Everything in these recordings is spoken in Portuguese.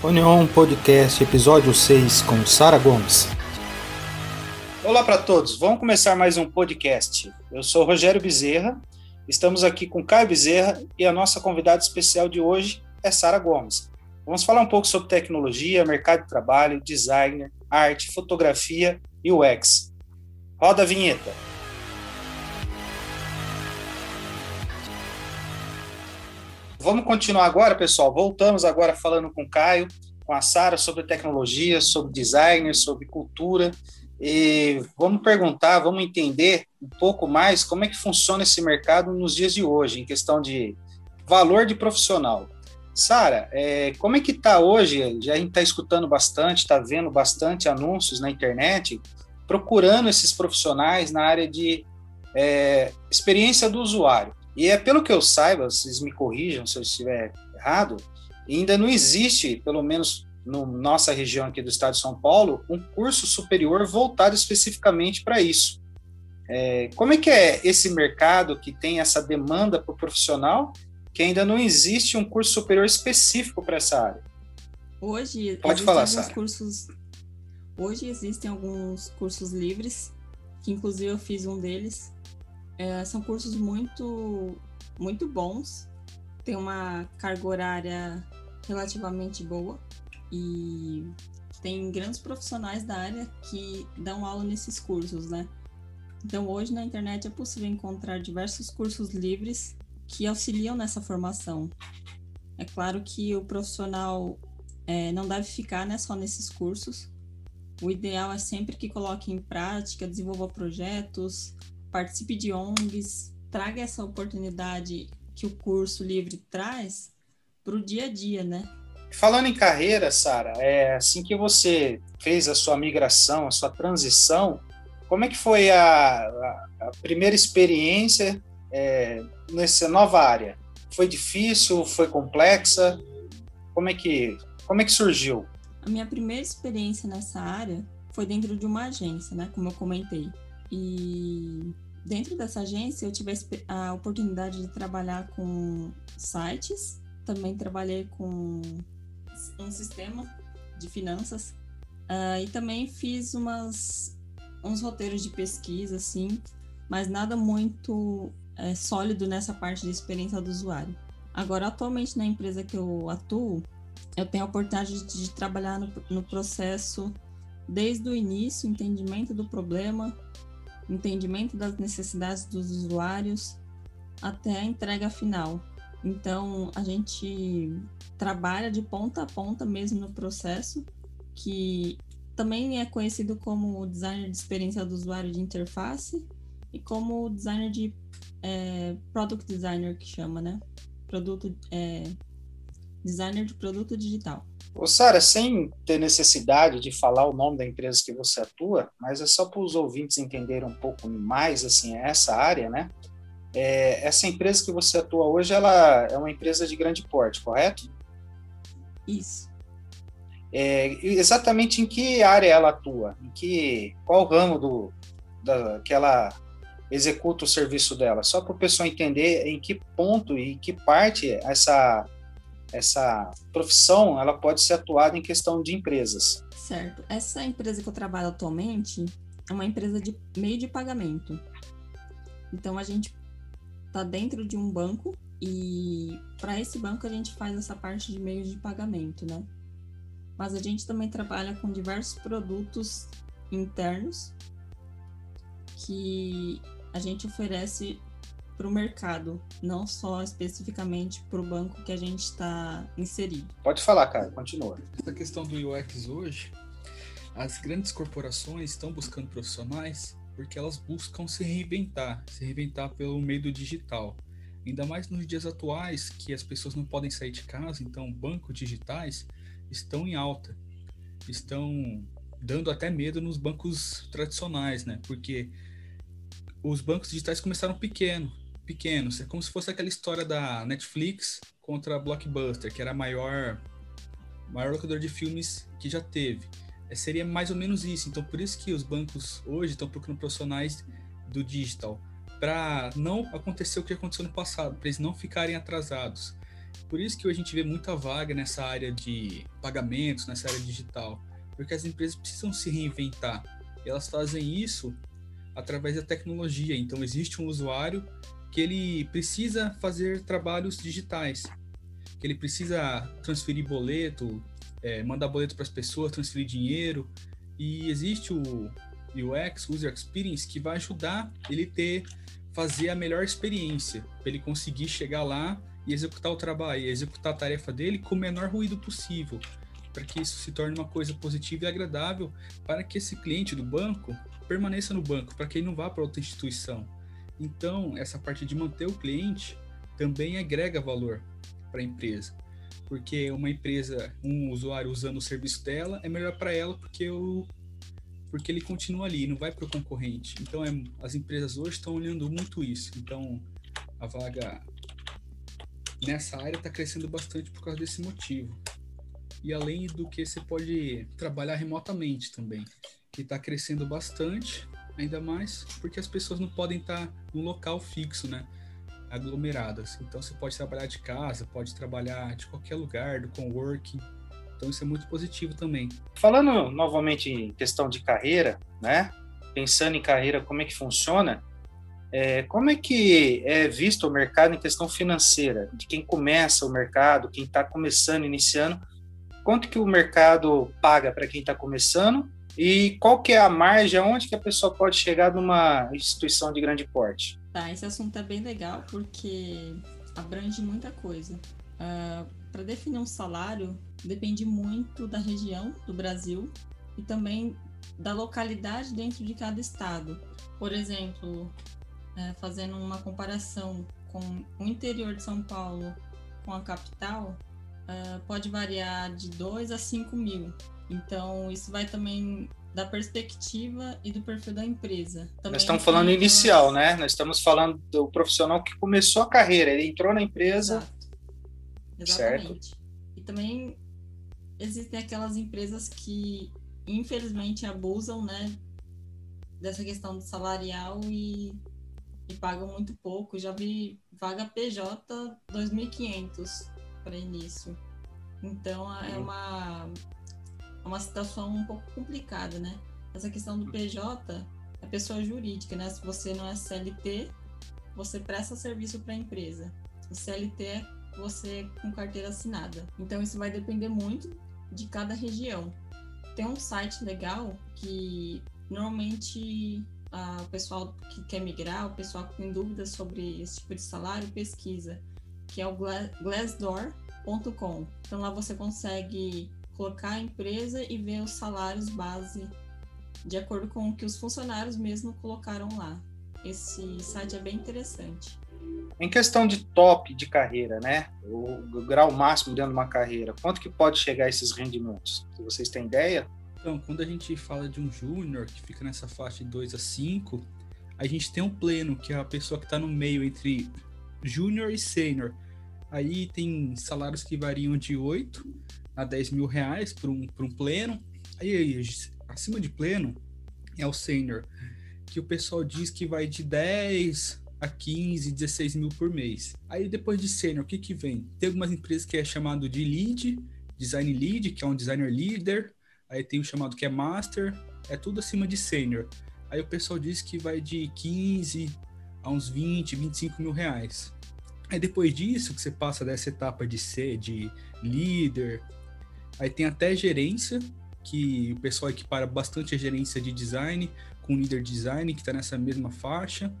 União Podcast, episódio 6, com Sara Gomes. Olá para todos, vamos começar mais um podcast. Eu sou Rogério Bezerra, estamos aqui com Caio Bezerra e a nossa convidada especial de hoje é Sara Gomes. Vamos falar um pouco sobre tecnologia, mercado de trabalho, designer, arte, fotografia e UX. Roda a vinheta. Vamos continuar agora, pessoal. Voltamos agora falando com o Caio, com a Sara sobre tecnologia, sobre design, sobre cultura. E vamos perguntar, vamos entender um pouco mais como é que funciona esse mercado nos dias de hoje, em questão de valor de profissional. Sara, é, como é que está hoje? Já a gente está escutando bastante, está vendo bastante anúncios na internet, procurando esses profissionais na área de é, experiência do usuário. E é pelo que eu saiba, vocês me corrijam se eu estiver errado, ainda não existe, pelo menos na no nossa região aqui do estado de São Paulo, um curso superior voltado especificamente para isso. É, como é que é esse mercado que tem essa demanda para o profissional, que ainda não existe um curso superior específico para essa área? Hoje, Pode falar, Sara. cursos. Hoje existem alguns cursos livres, que inclusive eu fiz um deles, é, são cursos muito, muito bons, tem uma carga horária relativamente boa e tem grandes profissionais da área que dão aula nesses cursos, né? Então, hoje na internet é possível encontrar diversos cursos livres que auxiliam nessa formação. É claro que o profissional é, não deve ficar né, só nesses cursos. O ideal é sempre que coloque em prática, desenvolva projetos, participe de ONGs, traga essa oportunidade que o curso livre traz para o dia a dia, né? Falando em carreira, Sara, é assim que você fez a sua migração, a sua transição, como é que foi a, a, a primeira experiência é, nessa nova área? Foi difícil? Foi complexa? Como é que como é que surgiu? A minha primeira experiência nessa área foi dentro de uma agência, né? Como eu comentei. E dentro dessa agência eu tive a oportunidade de trabalhar com sites, também trabalhei com um sistema de finanças uh, e também fiz umas uns roteiros de pesquisa assim, mas nada muito é, sólido nessa parte de experiência do usuário. Agora, atualmente na empresa que eu atuo, eu tenho a oportunidade de, de trabalhar no, no processo desde o início, entendimento do problema, entendimento das necessidades dos usuários até a entrega final. Então, a gente trabalha de ponta a ponta mesmo no processo, que também é conhecido como designer de experiência do usuário de interface e como designer de é, product designer que chama, né? Produto é, designer de produto digital. Ô, Sara, sem ter necessidade de falar o nome da empresa que você atua, mas é só para os ouvintes entenderem um pouco mais assim essa área, né? É, essa empresa que você atua hoje, ela é uma empresa de grande porte, correto? Isso. É, exatamente em que área ela atua? Em que qual ramo do da, que ela executa o serviço dela? Só para o pessoal entender em que ponto e que parte essa essa profissão ela pode ser atuada em questão de empresas. Certo. Essa empresa que eu trabalho atualmente é uma empresa de meio de pagamento. Então a gente está dentro de um banco e para esse banco a gente faz essa parte de meios de pagamento, né? Mas a gente também trabalha com diversos produtos internos que a gente oferece para o mercado, não só especificamente para o banco que a gente está inserido. Pode falar, cara, continua. Essa questão do UX hoje, as grandes corporações estão buscando profissionais porque elas buscam se reinventar, se reinventar pelo meio do digital. Ainda mais nos dias atuais, que as pessoas não podem sair de casa, então bancos digitais estão em alta. Estão dando até medo nos bancos tradicionais, né? Porque os bancos digitais começaram pequeno, pequenos. É como se fosse aquela história da Netflix contra a Blockbuster, que era a maior, maior locadora de filmes que já teve. É, seria mais ou menos isso. Então, por isso que os bancos hoje estão procurando profissionais do digital, para não acontecer o que aconteceu no passado, para eles não ficarem atrasados. Por isso que hoje a gente vê muita vaga nessa área de pagamentos, nessa área digital, porque as empresas precisam se reinventar. E elas fazem isso através da tecnologia. Então existe um usuário que ele precisa fazer trabalhos digitais, que ele precisa transferir boleto, é, mandar boleto para as pessoas, transferir dinheiro, e existe o UX, User Experience, que vai ajudar ele ter fazer a melhor experiência, para ele conseguir chegar lá e executar o trabalho, executar a tarefa dele com o menor ruído possível, para que isso se torne uma coisa positiva e agradável para que esse cliente do banco permaneça no banco, para que ele não vá para outra instituição. Então, essa parte de manter o cliente também agrega valor para a empresa. Porque uma empresa, um usuário usando o serviço dela, é melhor para ela porque, o, porque ele continua ali, não vai para o concorrente. Então, é, as empresas hoje estão olhando muito isso. Então, a vaga nessa área está crescendo bastante por causa desse motivo. E além do que você pode trabalhar remotamente também, que está crescendo bastante ainda mais porque as pessoas não podem estar num local fixo, né? Aglomeradas. Então você pode trabalhar de casa, pode trabalhar de qualquer lugar, do coworking. Então isso é muito positivo também. Falando novamente em questão de carreira, né? Pensando em carreira, como é que funciona? É, como é que é visto o mercado em questão financeira? De quem começa o mercado, quem está começando, iniciando, quanto que o mercado paga para quem está começando e qual que é a margem, onde que a pessoa pode chegar numa instituição de grande porte? Tá, esse assunto é bem legal porque abrange muita coisa. Uh, ah, Para definir um salário, depende muito da região do Brasil e também da localidade dentro de cada estado. Por exemplo, é, fazendo uma comparação com o interior de São Paulo com a capital, uh, pode variar de 2 a 5 mil então, isso vai também da perspectiva e do perfil da empresa. Também Nós estamos falando inicial, né? Nós estamos falando do profissional que começou a carreira, ele entrou na empresa. Exato. Exatamente. Certo. E também existem aquelas empresas que, infelizmente, abusam, né? Dessa questão do salarial e, e pagam muito pouco. Já vi vaga PJ 2.500 para início. Então, é uma uma situação um pouco complicada, né? Essa questão do PJ é pessoa jurídica, né? Se você não é CLT, você presta serviço para a empresa. O CLT é você com carteira assinada. Então isso vai depender muito de cada região. Tem um site legal que normalmente o pessoal que quer migrar, o pessoal que tem dúvidas sobre esse tipo de salário, pesquisa, que é o glassdoor.com. Então lá você consegue colocar a empresa e ver os salários base de acordo com o que os funcionários mesmo colocaram lá. Esse site é bem interessante. Em questão de top de carreira, né? O, grau máximo dentro de uma carreira, quanto que pode chegar esses rendimentos? Se vocês têm ideia? Então, quando a gente fala de um júnior que fica nessa faixa de 2 a 5, a gente tem um pleno, que é a pessoa que está no meio entre júnior e sênior. Aí tem salários que variam de 8 a 10 mil reais para um, um pleno. Aí, acima de pleno, é o sênior, que o pessoal diz que vai de 10 a 15, 16 mil por mês. Aí depois de sênior, o que que vem? Tem algumas empresas que é chamado de lead, design lead, que é um designer leader. Aí tem o chamado que é master, é tudo acima de sênior. Aí o pessoal diz que vai de 15 a uns 20, 25 mil reais. Aí depois disso, que você passa dessa etapa de ser de líder, Aí tem até gerência, que o pessoal equipara bastante a gerência de design com líder design, que está nessa mesma faixa.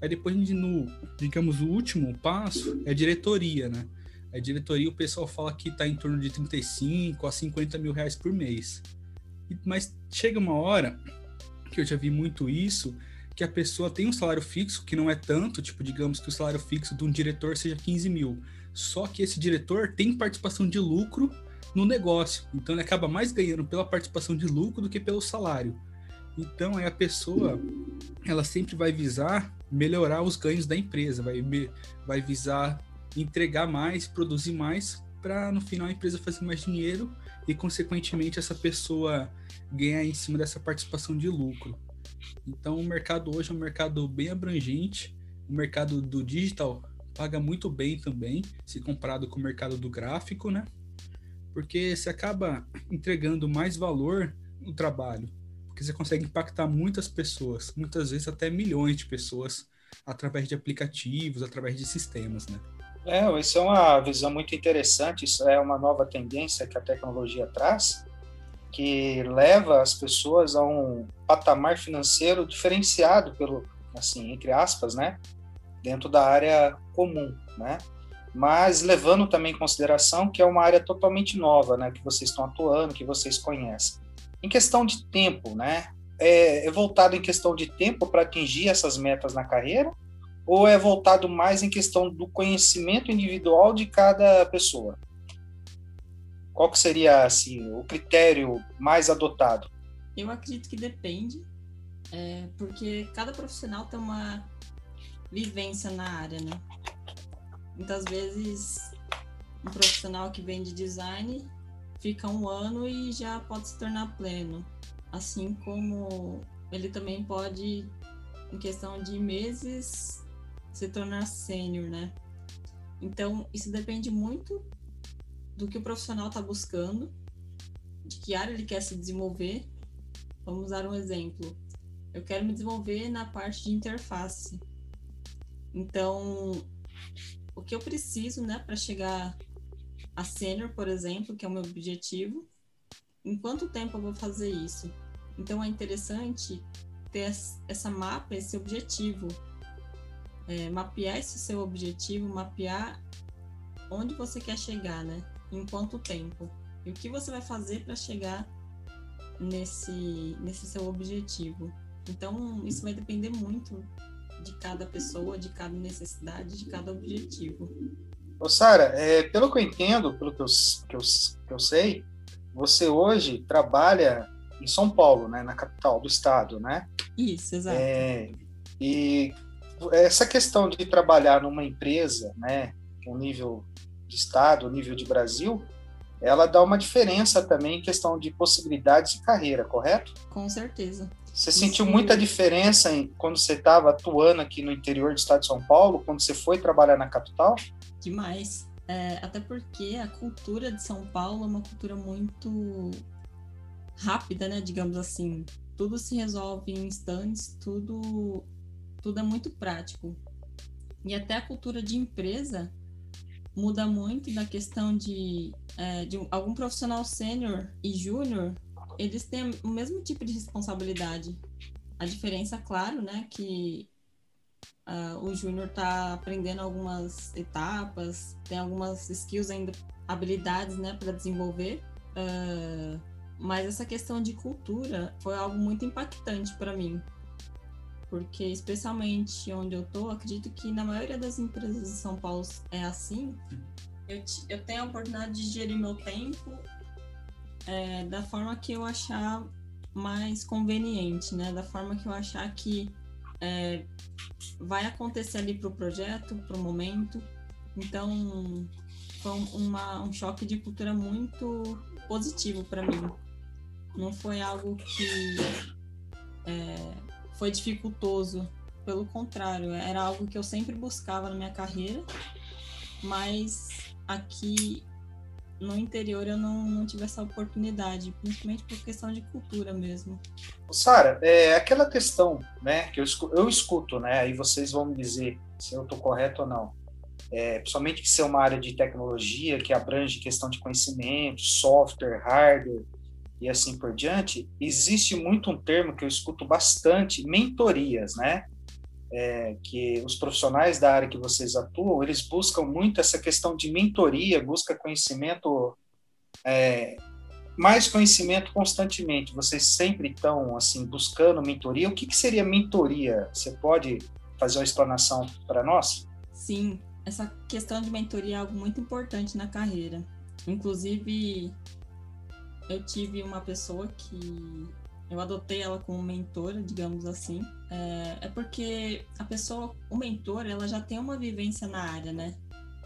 Aí depois, no, digamos, o último passo é diretoria, né? A diretoria, o pessoal fala que está em torno de 35 a 50 mil reais por mês. Mas chega uma hora, que eu já vi muito isso, que a pessoa tem um salário fixo, que não é tanto, tipo, digamos que o salário fixo de um diretor seja 15 mil. Só que esse diretor tem participação de lucro no negócio. Então ele acaba mais ganhando pela participação de lucro do que pelo salário. Então é a pessoa, ela sempre vai visar melhorar os ganhos da empresa, vai, vai visar entregar mais, produzir mais, para no final a empresa fazer mais dinheiro e consequentemente essa pessoa ganhar em cima dessa participação de lucro. Então o mercado hoje é um mercado bem abrangente, o mercado do digital paga muito bem também, se comparado com o mercado do gráfico, né? Porque você acaba entregando mais valor no trabalho, porque você consegue impactar muitas pessoas, muitas vezes até milhões de pessoas, através de aplicativos, através de sistemas, né? É, isso é uma visão muito interessante, isso é uma nova tendência que a tecnologia traz, que leva as pessoas a um patamar financeiro diferenciado pelo, assim, entre aspas, né, dentro da área comum, né? Mas levando também em consideração que é uma área totalmente nova, né, que vocês estão atuando, que vocês conhecem. Em questão de tempo, né, é, é voltado em questão de tempo para atingir essas metas na carreira ou é voltado mais em questão do conhecimento individual de cada pessoa? Qual que seria assim o critério mais adotado? Eu acredito que depende, é, porque cada profissional tem uma vivência na área, né? Muitas vezes um profissional que vem de design fica um ano e já pode se tornar pleno, assim como ele também pode, em questão de meses, se tornar sênior, né? Então, isso depende muito do que o profissional está buscando, de que área ele quer se desenvolver. Vamos dar um exemplo. Eu quero me desenvolver na parte de interface. Então, o que eu preciso, né, para chegar a sênior, por exemplo, que é o meu objetivo, em quanto tempo eu vou fazer isso? Então, é interessante ter essa mapa, esse objetivo. É, mapear esse seu objetivo, mapear onde você quer chegar, né? Em quanto tempo? E o que você vai fazer para chegar nesse, nesse seu objetivo? Então, isso vai depender muito de cada pessoa, de cada necessidade, de cada objetivo. Ô, Sara, é, pelo que eu entendo, pelo que eu, que, eu, que eu sei, você hoje trabalha em São Paulo, né, na capital do estado, né? Isso, exato. É, e essa questão de trabalhar numa empresa, né, um nível de estado, nível de Brasil, ela dá uma diferença também em questão de possibilidades de carreira, correto? Com certeza. Você sentiu muita diferença em, quando você estava atuando aqui no interior do estado de São Paulo, quando você foi trabalhar na capital? Demais. É, até porque a cultura de São Paulo é uma cultura muito rápida, né? Digamos assim. Tudo se resolve em instantes, tudo, tudo é muito prático. E até a cultura de empresa muda muito da questão de, é, de algum profissional sênior e júnior eles têm o mesmo tipo de responsabilidade. A diferença, claro, né, que uh, o júnior está aprendendo algumas etapas, tem algumas skills ainda, habilidades, né, para desenvolver. Uh, mas essa questão de cultura foi algo muito impactante para mim. Porque, especialmente onde eu tô, acredito que na maioria das empresas de São Paulo é assim. Eu, eu tenho a oportunidade de gerir meu tempo é, da forma que eu achar mais conveniente, né? Da forma que eu achar que é, vai acontecer ali para o projeto, para o momento. Então, foi uma, um choque de cultura muito positivo para mim. Não foi algo que é, foi dificultoso. Pelo contrário, era algo que eu sempre buscava na minha carreira, mas aqui no interior eu não, não tive essa oportunidade, principalmente por questão de cultura mesmo. Sara, é aquela questão, né, que eu escuto, eu escuto, né, aí vocês vão me dizer se eu estou correto ou não. É, principalmente que ser uma área de tecnologia que abrange questão de conhecimento, software, hardware e assim por diante, existe muito um termo que eu escuto bastante, mentorias, né? É, que os profissionais da área que vocês atuam, eles buscam muito essa questão de mentoria, busca conhecimento, é, mais conhecimento constantemente. Vocês sempre estão assim buscando mentoria. O que, que seria mentoria? Você pode fazer uma explanação para nós? Sim, essa questão de mentoria é algo muito importante na carreira. Inclusive, eu tive uma pessoa que eu adotei ela como mentora, digamos assim, é, é, porque a pessoa, o mentor, ela já tem uma vivência na área, né?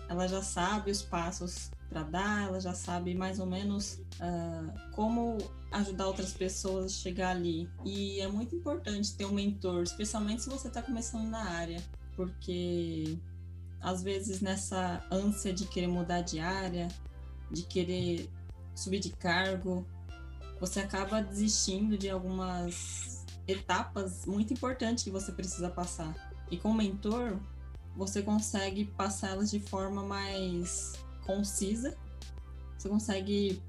Ela já sabe os passos para dar, ela já sabe mais ou menos uh, como ajudar outras pessoas a chegar ali. E é muito importante ter um mentor, especialmente se você está começando na área, porque às vezes nessa ânsia de querer mudar de área, de querer subir de cargo, você acaba desistindo de algumas etapas muito importantes que você precisa passar. E com o mentor, você consegue passá-las de forma mais concisa, você consegue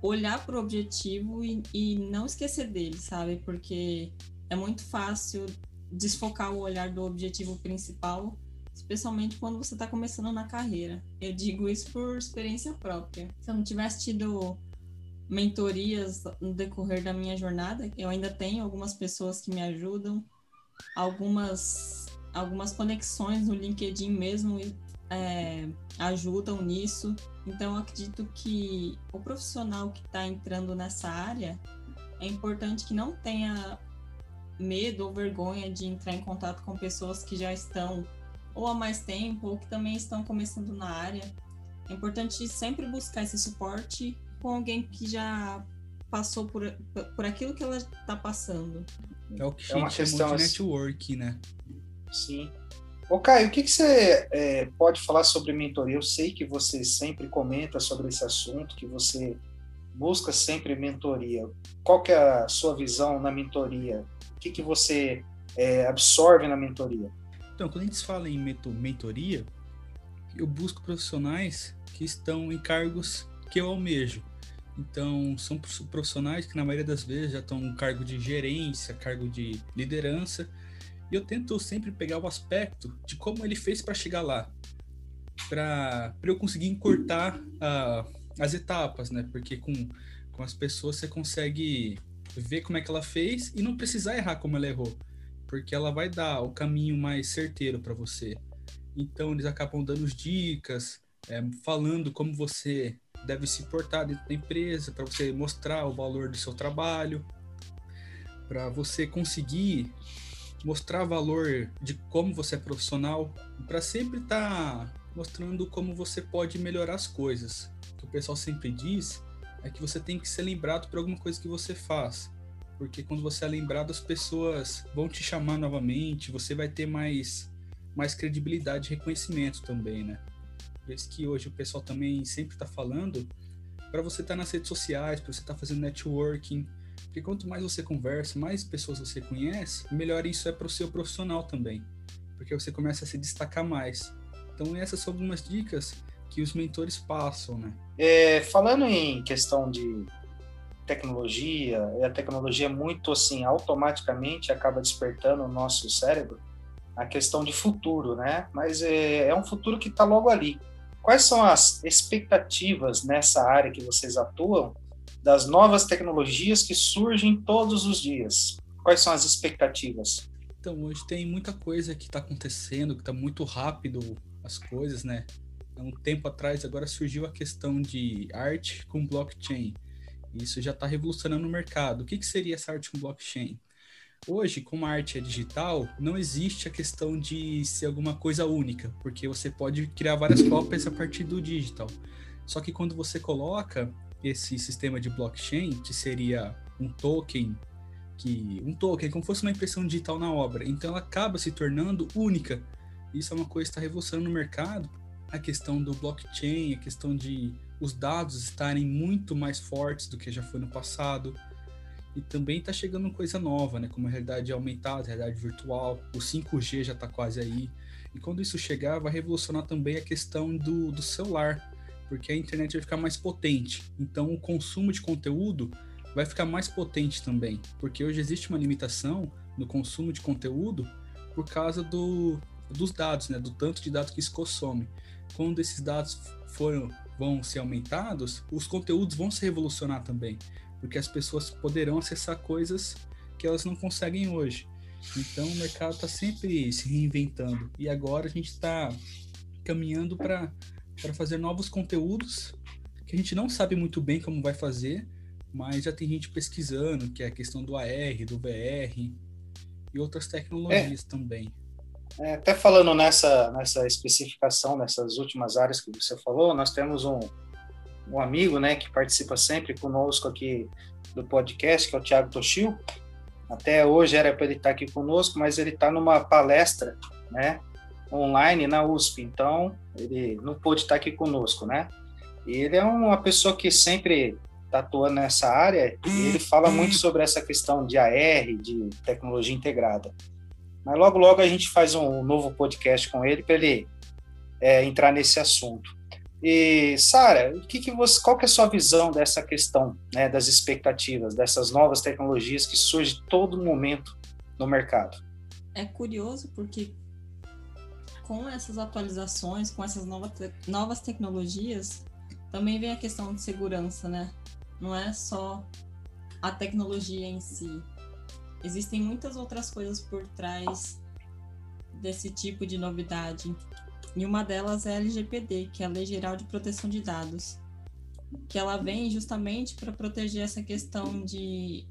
olhar para o objetivo e, e não esquecer dele, sabe? Porque é muito fácil desfocar o olhar do objetivo principal, especialmente quando você está começando na carreira. Eu digo isso por experiência própria. Se eu não tivesse tido mentorias no decorrer da minha jornada, eu ainda tenho algumas pessoas que me ajudam, algumas algumas conexões no LinkedIn mesmo é, ajudam nisso. Então, acredito que o profissional que está entrando nessa área é importante que não tenha medo ou vergonha de entrar em contato com pessoas que já estão ou há mais tempo ou que também estão começando na área. É importante sempre buscar esse suporte com alguém que já passou por, por aquilo que ela está passando. É o que é a gente chama de network, né? Sim. Ô, Caio, o que, que você é, pode falar sobre mentoria? Eu sei que você sempre comenta sobre esse assunto, que você busca sempre mentoria. Qual que é a sua visão na mentoria? O que, que você é, absorve na mentoria? Então, quando a gente fala em mentoria, eu busco profissionais que estão em cargos que eu almejo. Então, são profissionais que, na maioria das vezes, já estão em cargo de gerência, cargo de liderança, e eu tento sempre pegar o aspecto de como ele fez para chegar lá, para eu conseguir encurtar uh, as etapas, né? Porque com, com as pessoas você consegue ver como é que ela fez e não precisar errar como ela errou, porque ela vai dar o caminho mais certeiro para você. Então eles acabam dando dicas, é, falando como você deve se portar dentro da empresa, para você mostrar o valor do seu trabalho, para você conseguir mostrar valor de como você é profissional, para sempre estar tá mostrando como você pode melhorar as coisas. O que o pessoal sempre diz é que você tem que ser lembrado por alguma coisa que você faz. Porque quando você é lembrado, as pessoas vão te chamar novamente, você vai ter mais, mais credibilidade e reconhecimento também, né? Isso que hoje o pessoal também sempre está falando para você estar tá nas redes sociais, para você estar tá fazendo networking, porque quanto mais você conversa, mais pessoas você conhece, melhor isso é para o seu profissional também. Porque você começa a se destacar mais. Então essas são algumas dicas que os mentores passam, né? É, falando em questão de tecnologia, a tecnologia muito assim, automaticamente acaba despertando o nosso cérebro a questão de futuro, né? Mas é, é um futuro que está logo ali. Quais são as expectativas nessa área que vocês atuam das novas tecnologias que surgem todos os dias. Quais são as expectativas? Então, hoje tem muita coisa que está acontecendo, que está muito rápido as coisas, né? Há um tempo atrás, agora surgiu a questão de arte com blockchain. Isso já está revolucionando o mercado. O que, que seria essa arte com blockchain? Hoje, como a arte é digital, não existe a questão de ser alguma coisa única, porque você pode criar várias cópias a partir do digital. Só que quando você coloca esse sistema de blockchain, que seria um token, que um token, como fosse uma impressão digital na obra. Então ela acaba se tornando única. Isso é uma coisa que está revolucionando no mercado. A questão do blockchain, a questão de os dados estarem muito mais fortes do que já foi no passado. E também está chegando coisa nova, né? Como a realidade aumentada, a realidade virtual, o 5G já está quase aí. E quando isso chegar, vai revolucionar também a questão do, do celular porque a internet vai ficar mais potente. Então o consumo de conteúdo vai ficar mais potente também, porque hoje existe uma limitação no consumo de conteúdo por causa do, dos dados, né, do tanto de dados que isso consome. Quando esses dados foram vão ser aumentados, os conteúdos vão se revolucionar também, porque as pessoas poderão acessar coisas que elas não conseguem hoje. Então o mercado está sempre se reinventando e agora a gente está caminhando para fazer novos conteúdos que a gente não sabe muito bem como vai fazer, mas já tem gente pesquisando, que é a questão do AR, do VR e outras tecnologias é. também. É, até falando nessa, nessa especificação, nessas últimas áreas que você falou, nós temos um, um amigo né, que participa sempre conosco aqui do podcast, que é o Thiago Toshio. Até hoje era para ele estar aqui conosco, mas ele está numa palestra, né, online na USP, então ele não pôde estar aqui conosco, né? E ele é uma pessoa que sempre está atuando nessa área e ele fala muito sobre essa questão de AR, de tecnologia integrada. Mas logo, logo a gente faz um novo podcast com ele para ele é, entrar nesse assunto. E, Sara, que que qual que é a sua visão dessa questão, né, das expectativas, dessas novas tecnologias que surgem todo momento no mercado? É curioso porque com essas atualizações, com essas novas, novas tecnologias, também vem a questão de segurança, né? Não é só a tecnologia em si. Existem muitas outras coisas por trás desse tipo de novidade. E uma delas é a LGPD, que é a Lei Geral de Proteção de Dados, que ela vem justamente para proteger essa questão de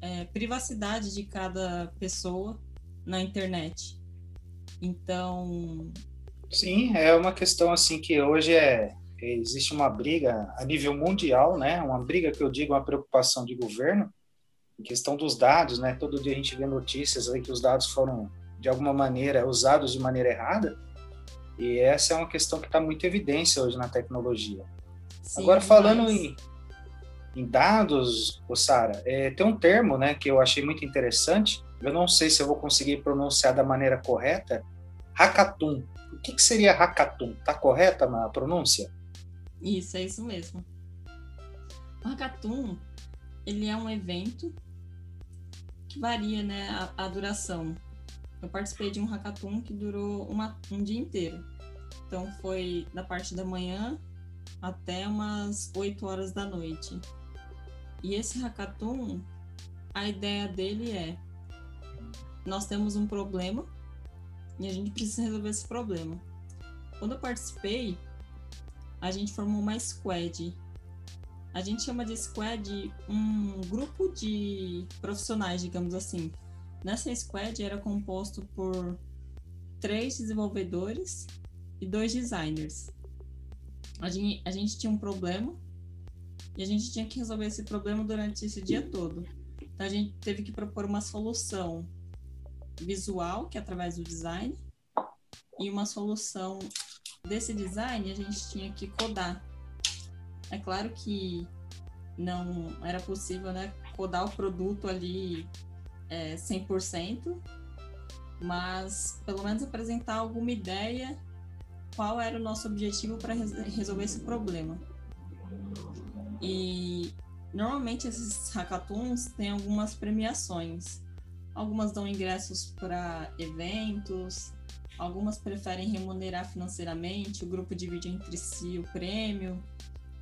é, privacidade de cada pessoa na internet. Então. Sim, é uma questão assim que hoje é existe uma briga a nível mundial, né? Uma briga que eu digo uma preocupação de governo em questão dos dados, né? Todo dia a gente vê notícias aí que os dados foram de alguma maneira usados de maneira errada. E essa é uma questão que está muito em evidência hoje na tecnologia. Sim, Agora falando mas... em, em dados, Sara, é, tem um termo, né, que eu achei muito interessante. Eu não sei se eu vou conseguir pronunciar da maneira correta. Hackathon. O que, que seria hackathon? Tá correta na pronúncia? Isso, é isso mesmo. O Hackathon, ele é um evento que varia, né, a, a duração. Eu participei de um hackathon que durou uma, um dia inteiro. Então foi da parte da manhã até umas 8 horas da noite. E esse hackathon, a ideia dele é: nós temos um problema e a gente precisa resolver esse problema. Quando eu participei, a gente formou uma squad. A gente chama de squad um grupo de profissionais, digamos assim. Nessa squad era composto por três desenvolvedores e dois designers. A gente, a gente tinha um problema e a gente tinha que resolver esse problema durante esse dia todo. Então a gente teve que propor uma solução visual, que é através do design, e uma solução desse design a gente tinha que codar. É claro que não era possível né, codar o produto ali é, 100%, mas pelo menos apresentar alguma ideia qual era o nosso objetivo para resolver esse problema. E normalmente esses hackathons têm algumas premiações. Algumas dão ingressos para eventos, Algumas preferem remunerar financeiramente, o grupo divide entre si o prêmio.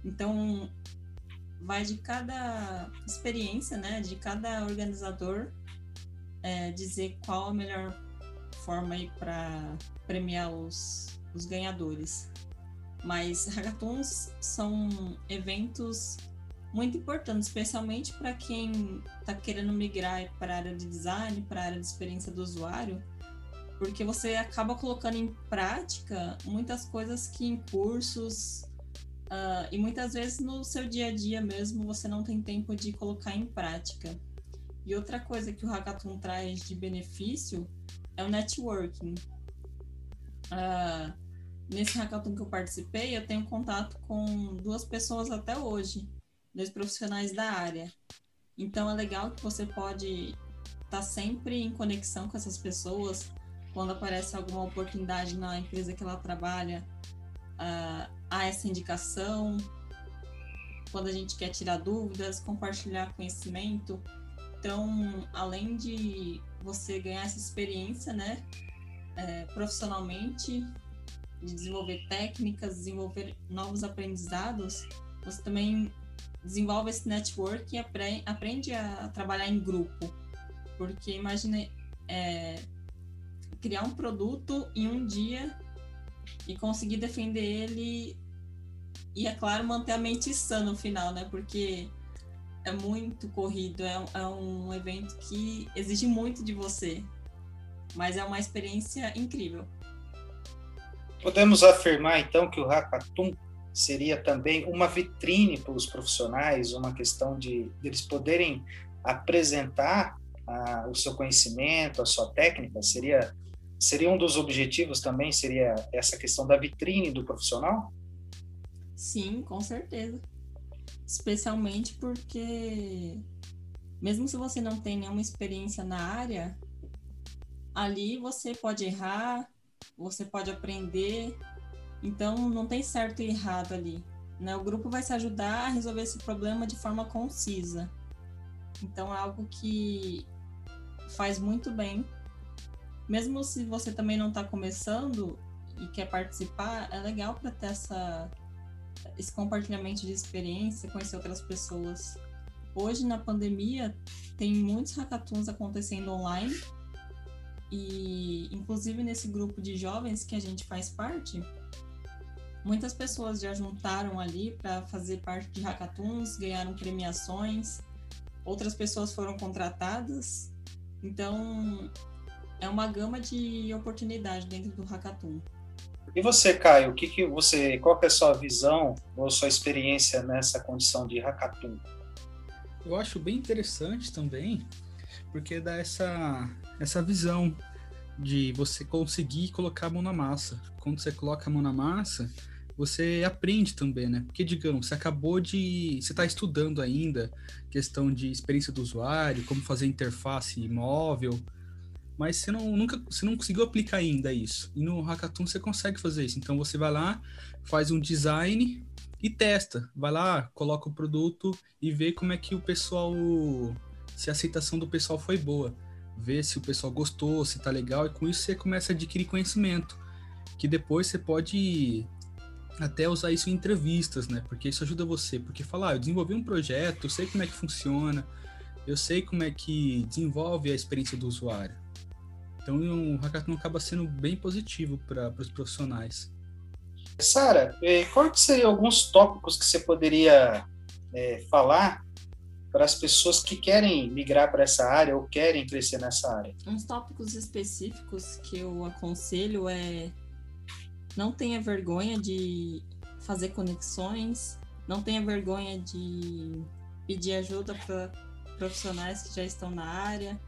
Então, vai de cada experiência, né, de cada organizador é, dizer qual a melhor forma aí para premiar os, os ganhadores. Mas hackathons são eventos muito importantes, especialmente para quem está querendo migrar para a área de design, para a área de experiência do usuário porque você acaba colocando em prática muitas coisas que em cursos uh, e muitas vezes no seu dia a dia mesmo você não tem tempo de colocar em prática. E outra coisa que o Hackathon traz de benefício é o networking. Uh, nesse hackathon que eu participei, eu tenho contato com duas pessoas até hoje, dois profissionais da área. Então é legal que você pode estar tá sempre em conexão com essas pessoas, quando aparece alguma oportunidade na empresa que ela trabalha, uh, há essa indicação. Quando a gente quer tirar dúvidas, compartilhar conhecimento. Então, além de você ganhar essa experiência, né, é, profissionalmente, de desenvolver técnicas, desenvolver novos aprendizados, você também desenvolve esse network e aprende a trabalhar em grupo. Porque imagine, é, criar um produto em um dia e conseguir defender ele e, é claro, manter a mente sã no final, né? Porque é muito corrido, é, é um evento que exige muito de você, mas é uma experiência incrível. Podemos afirmar, então, que o Hackathon seria também uma vitrine para os profissionais, uma questão de, de eles poderem apresentar ah, o seu conhecimento, a sua técnica? Seria seria um dos objetivos também, seria essa questão da vitrine do profissional? Sim, com certeza. Especialmente porque, mesmo se você não tem nenhuma experiência na área, ali você pode errar, você pode aprender, então não tem certo e errado ali. Né? O grupo vai se ajudar a resolver esse problema de forma concisa. Então é algo que faz muito bem. Mesmo se você também não está começando e quer participar, é legal para ter essa, esse compartilhamento de experiência, conhecer outras pessoas. Hoje, na pandemia, tem muitos hackathons acontecendo online. E, inclusive, nesse grupo de jovens que a gente faz parte, muitas pessoas já juntaram ali para fazer parte de hackathons, ganharam premiações outras pessoas foram contratadas. Então, é uma gama de oportunidade dentro do hackathon. E você, Caio, o que, que você, qual que é a sua visão ou sua experiência nessa condição de hackathon? Eu acho bem interessante também, porque dá essa, essa visão de você conseguir colocar a mão na massa. Quando você coloca a mão na massa, você aprende também, né? Porque, digamos, você acabou de. Você está estudando ainda questão de experiência do usuário, como fazer interface móvel, mas você não, nunca, você não conseguiu aplicar ainda isso. E no Hackathon você consegue fazer isso. Então você vai lá, faz um design e testa. Vai lá, coloca o produto e vê como é que o pessoal. Se a aceitação do pessoal foi boa. Vê se o pessoal gostou, se tá legal, e com isso você começa a adquirir conhecimento. Que depois você pode até usar isso em entrevistas, né? Porque isso ajuda você. Porque falar, ah, eu desenvolvi um projeto, eu sei como é que funciona, eu sei como é que desenvolve a experiência do usuário. Então o hackathon acaba sendo bem positivo para os profissionais. Sara, eh, quais seriam alguns tópicos que você poderia é, falar para as pessoas que querem migrar para essa área ou querem crescer nessa área? Uns tópicos específicos que eu aconselho é não tenha vergonha de fazer conexões, não tenha vergonha de pedir ajuda para profissionais que já estão na área,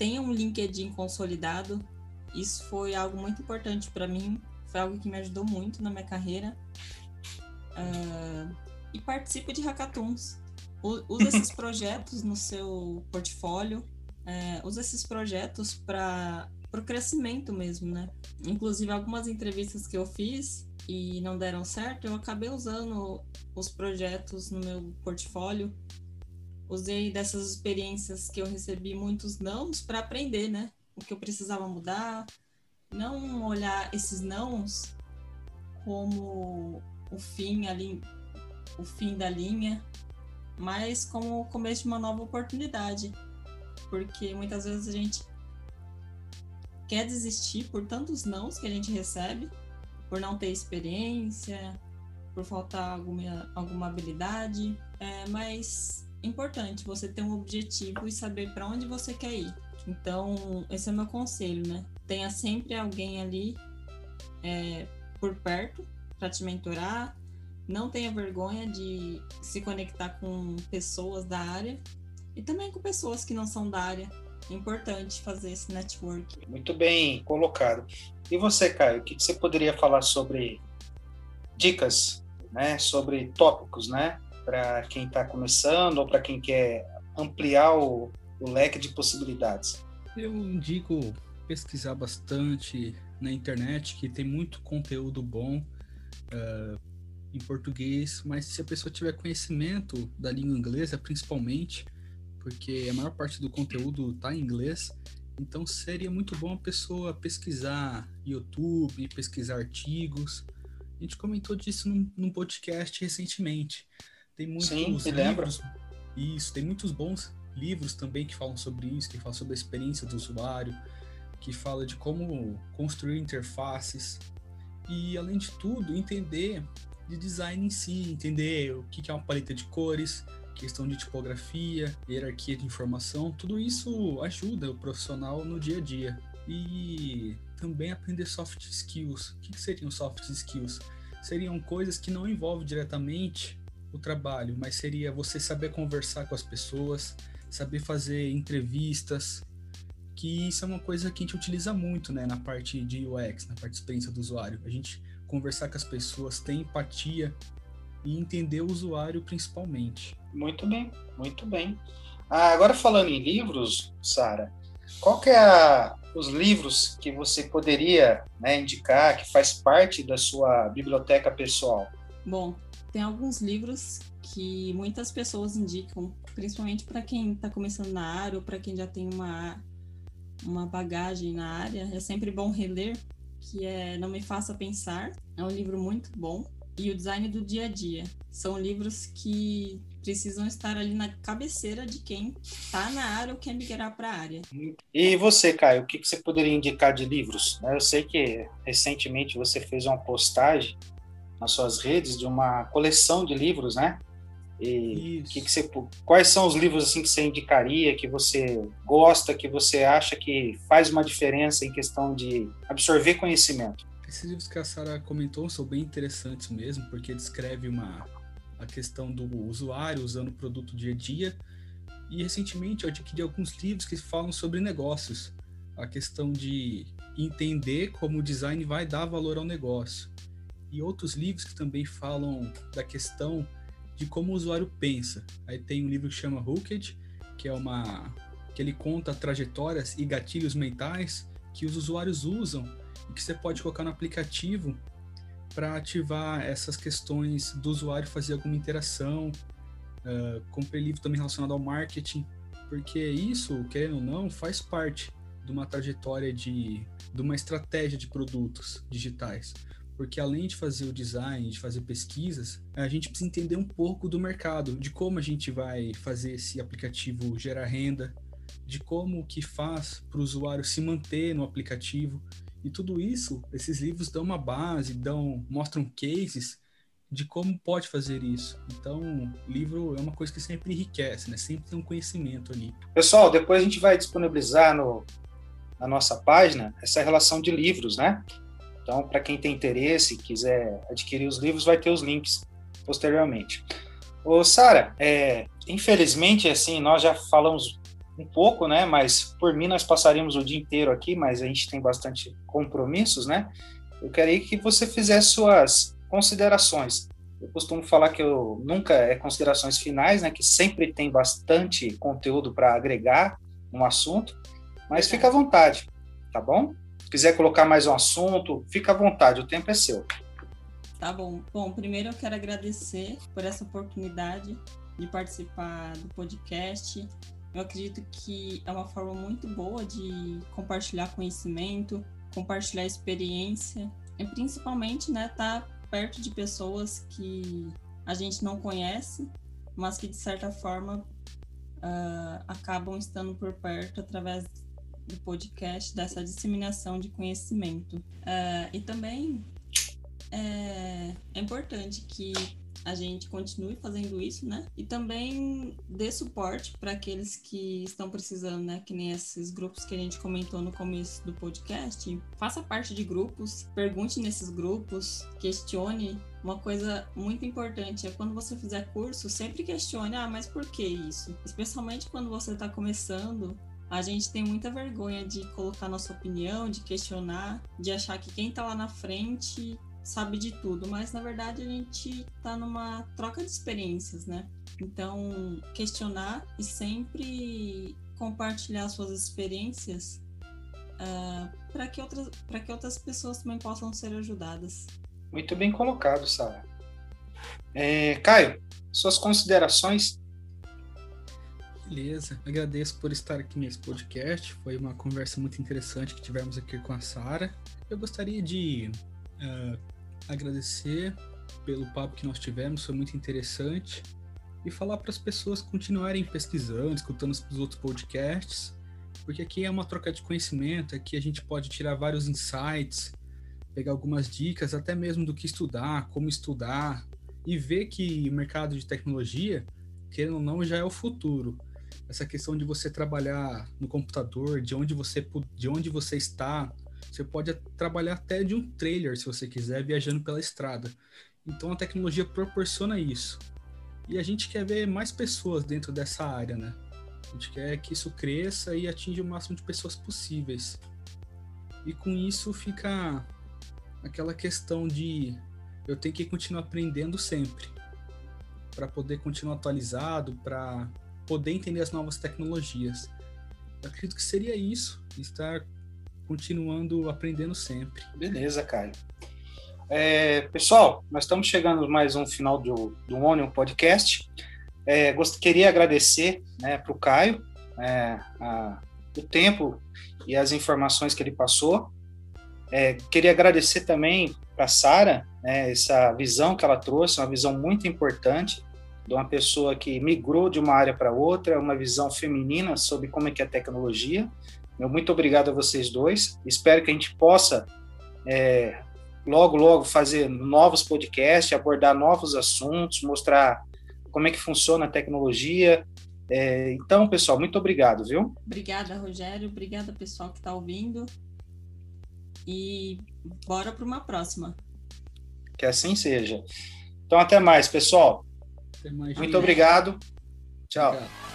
tenha um LinkedIn consolidado. Isso foi algo muito importante para mim, foi algo que me ajudou muito na minha carreira. Uh, e participe de hackathons. Use esses projetos no seu portfólio, uh, use esses projetos para pro crescimento mesmo, né? Inclusive, algumas entrevistas que eu fiz e não deram certo, eu acabei usando os projetos no meu portfólio. Usei dessas experiências que eu recebi muitos nãos para aprender, né? O que eu precisava mudar. Não olhar esses nãos como o fim ali, o fim da linha, mas como o começo de uma nova oportunidade. Porque muitas vezes a gente quer desistir por tantos nãos que a gente recebe, por não ter experiência, por faltar alguma, alguma habilidade. É mais importante você ter um objetivo e saber para onde você quer ir. Então, esse é o meu conselho, né? Tenha sempre alguém ali é, por perto para te mentorar. Não tenha vergonha de se conectar com pessoas da área e também com pessoas que não são da área importante fazer esse network. Muito bem colocado. E você, Caio, o que você poderia falar sobre dicas, né, sobre tópicos, né, para quem está começando ou para quem quer ampliar o, o leque de possibilidades? Eu indico pesquisar bastante na internet, que tem muito conteúdo bom uh, em português, mas se a pessoa tiver conhecimento da língua inglesa, principalmente, porque a maior parte do conteúdo está em inglês. Então seria muito bom a pessoa pesquisar YouTube, pesquisar artigos. A gente comentou disso num, num podcast recentemente. Tem muitos Sim, livros. Isso, tem muitos bons livros também que falam sobre isso, que falam sobre a experiência do usuário, que fala de como construir interfaces e além de tudo entender de design em si, entender o que é uma paleta de cores, questão de tipografia, hierarquia de informação, tudo isso ajuda o profissional no dia a dia. E também aprender soft skills. O que, seriam soft skills? Seriam coisas que não envolvem diretamente o trabalho, mas seria você saber conversar com as pessoas, saber fazer entrevistas, que isso é uma coisa que a gente utiliza muito, né, na parte de UX, na parte de experiência do usuário. A gente conversar com as pessoas, ter empatia e entender o usuário principalmente. Muito bem, muito bem. Ah, agora falando em livros, Sara, qual que é a, os livros que você poderia né, indicar que faz parte da sua biblioteca pessoal? Bom, tem alguns livros que muitas pessoas indicam, principalmente para quem está começando na área ou para quem já tem uma, uma bagagem na área. É sempre bom reler, que é Não Me Faça Pensar. É um livro muito bom. E o Design do Dia a Dia. São livros que precisam estar ali na cabeceira de quem está na área ou quer migrar para a área. E você, Caio, o que, você poderia indicar de livros? Eu sei que recentemente você fez uma postagem nas suas redes de uma coleção de livros, né? E que que você, quais são os livros assim que você indicaria, que você gosta, que você acha que faz uma diferença em questão de absorver conhecimento? Esses livros que a Sara comentou são bem interessantes mesmo, porque descreve uma a questão do usuário usando o produto dia a dia. E recentemente eu adquiri alguns livros que falam sobre negócios, a questão de entender como o design vai dar valor ao negócio. E outros livros que também falam da questão de como o usuário pensa. Aí tem um livro que chama Hooked, que é uma que ele conta trajetórias e gatilhos mentais que os usuários usam e que você pode colocar no aplicativo para ativar essas questões do usuário fazer alguma interação. Uh, comprei livro também relacionado ao marketing, porque isso, querendo ou não, faz parte de uma trajetória de, de uma estratégia de produtos digitais porque além de fazer o design, de fazer pesquisas, a gente precisa entender um pouco do mercado, de como a gente vai fazer esse aplicativo gerar renda, de como que faz para o usuário se manter no aplicativo. E tudo isso, esses livros dão uma base, dão, mostram cases de como pode fazer isso. Então, livro é uma coisa que sempre enriquece, né? Sempre tem um conhecimento ali. Pessoal, depois a gente vai disponibilizar no, na nossa página essa relação de livros, né? Então, para quem tem interesse, quiser adquirir os livros, vai ter os links posteriormente. Ô, Sara, é, infelizmente, assim, nós já falamos um pouco, né? Mas por mim nós passaríamos o dia inteiro aqui, mas a gente tem bastante compromissos, né? Eu queria que você fizesse suas considerações. Eu costumo falar que eu nunca é considerações finais, né? Que sempre tem bastante conteúdo para agregar no assunto, mas fica à vontade, tá bom? Quiser colocar mais um assunto, fica à vontade, o tempo é seu. Tá bom. Bom, primeiro eu quero agradecer por essa oportunidade de participar do podcast. Eu acredito que é uma forma muito boa de compartilhar conhecimento, compartilhar experiência e principalmente, né, estar tá perto de pessoas que a gente não conhece, mas que de certa forma uh, acabam estando por perto através do podcast, dessa disseminação de conhecimento. Uh, e também é, é importante que a gente continue fazendo isso, né? E também dê suporte para aqueles que estão precisando, né? Que nem esses grupos que a gente comentou no começo do podcast. Faça parte de grupos, pergunte nesses grupos, questione. Uma coisa muito importante é quando você fizer curso, sempre questione, ah, mas por que isso? Especialmente quando você está começando, a gente tem muita vergonha de colocar nossa opinião, de questionar, de achar que quem está lá na frente sabe de tudo, mas na verdade a gente está numa troca de experiências, né? Então, questionar e sempre compartilhar suas experiências uh, ah, para que, outras, que outras pessoas também possam ser ajudadas. Muito bem colocado, Sara. É, Caio, suas considerações Beleza, agradeço por estar aqui nesse podcast. Foi uma conversa muito interessante que tivemos aqui com a Sara. Eu gostaria de uh, agradecer pelo papo que nós tivemos, foi muito interessante. E falar para as pessoas continuarem pesquisando, escutando os outros podcasts, porque aqui é uma troca de conhecimento, aqui a gente pode tirar vários insights, pegar algumas dicas, até mesmo do que estudar, como estudar, e ver que o mercado de tecnologia, querendo ou não, já é o futuro essa questão de você trabalhar no computador, de onde você, de onde você está. Você pode trabalhar até de um trailer, se você quiser, viajando pela estrada. Então a tecnologia proporciona isso. E a gente quer ver mais pessoas dentro dessa área, né? A gente quer que isso cresça e atinja o máximo de pessoas possíveis. E com isso fica aquela questão de eu tenho que continuar aprendendo sempre para poder continuar atualizado, para poder entender as novas tecnologias. Eu acredito que seria isso, estar continuando aprendendo sempre. Beleza, Caio. É, pessoal, nós estamos chegando mais um final do, do Onion Podcast. É, gost, queria agradecer né, para o Caio é, a, o tempo e as informações que ele passou. É, queria agradecer também para a Sara né, essa visão que ela trouxe, uma visão muito importante de uma pessoa que migrou de uma área para outra, uma visão feminina sobre como é que é a tecnologia. Meu muito obrigado a vocês dois. Espero que a gente possa é, logo, logo fazer novos podcasts, abordar novos assuntos, mostrar como é que funciona a tecnologia. É, então, pessoal, muito obrigado, viu? Obrigada, Rogério. Obrigada, pessoal que está ouvindo. E bora para uma próxima. Que assim seja. Então, até mais, pessoal. Muito obrigado. Tchau. Obrigado.